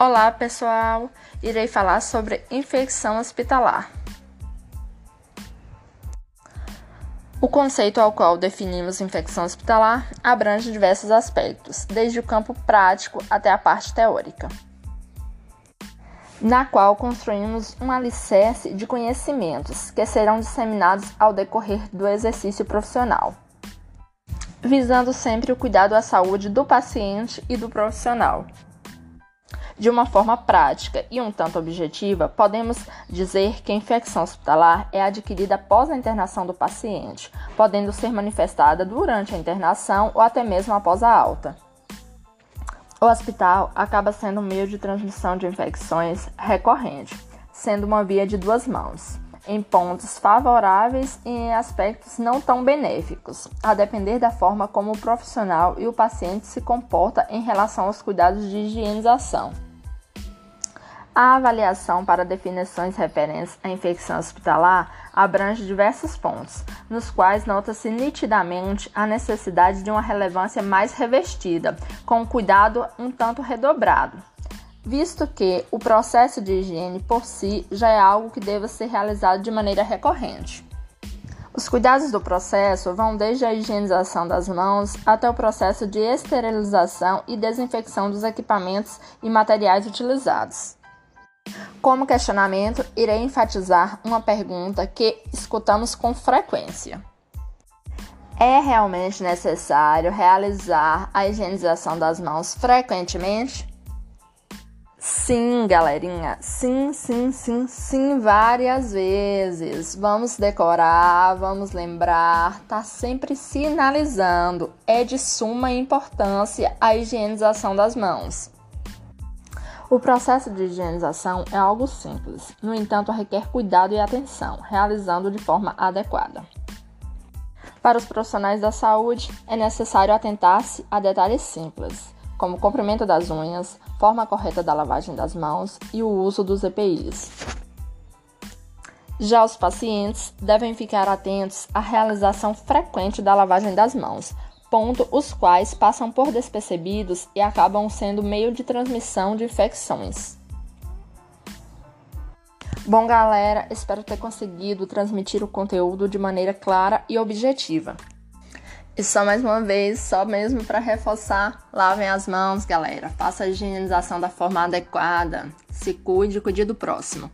Olá, pessoal! Irei falar sobre infecção hospitalar. O conceito ao qual definimos infecção hospitalar abrange diversos aspectos, desde o campo prático até a parte teórica, na qual construímos um alicerce de conhecimentos que serão disseminados ao decorrer do exercício profissional, visando sempre o cuidado à saúde do paciente e do profissional. De uma forma prática e um tanto objetiva, podemos dizer que a infecção hospitalar é adquirida após a internação do paciente, podendo ser manifestada durante a internação ou até mesmo após a alta. O hospital acaba sendo um meio de transmissão de infecções recorrente, sendo uma via de duas mãos, em pontos favoráveis e em aspectos não tão benéficos, a depender da forma como o profissional e o paciente se comporta em relação aos cuidados de higienização. A avaliação para definições referentes à infecção hospitalar abrange diversos pontos, nos quais nota-se nitidamente a necessidade de uma relevância mais revestida, com cuidado um tanto redobrado, visto que o processo de higiene por si já é algo que deva ser realizado de maneira recorrente. Os cuidados do processo vão desde a higienização das mãos até o processo de esterilização e desinfecção dos equipamentos e materiais utilizados. Como questionamento, irei enfatizar uma pergunta que escutamos com frequência. É realmente necessário realizar a higienização das mãos frequentemente? Sim, galerinha. Sim, sim, sim, sim, várias vezes. Vamos decorar, vamos lembrar, tá sempre sinalizando. É de suma importância a higienização das mãos. O processo de higienização é algo simples, no entanto, requer cuidado e atenção, realizando de forma adequada. Para os profissionais da saúde, é necessário atentar-se a detalhes simples, como o comprimento das unhas, forma correta da lavagem das mãos e o uso dos EPIs. Já os pacientes devem ficar atentos à realização frequente da lavagem das mãos, ponto os quais passam por despercebidos e acabam sendo meio de transmissão de infecções. Bom, galera, espero ter conseguido transmitir o conteúdo de maneira clara e objetiva. E só mais uma vez, só mesmo para reforçar, lavem as mãos, galera. Faça a higienização da forma adequada. Se cuide, cuide do próximo.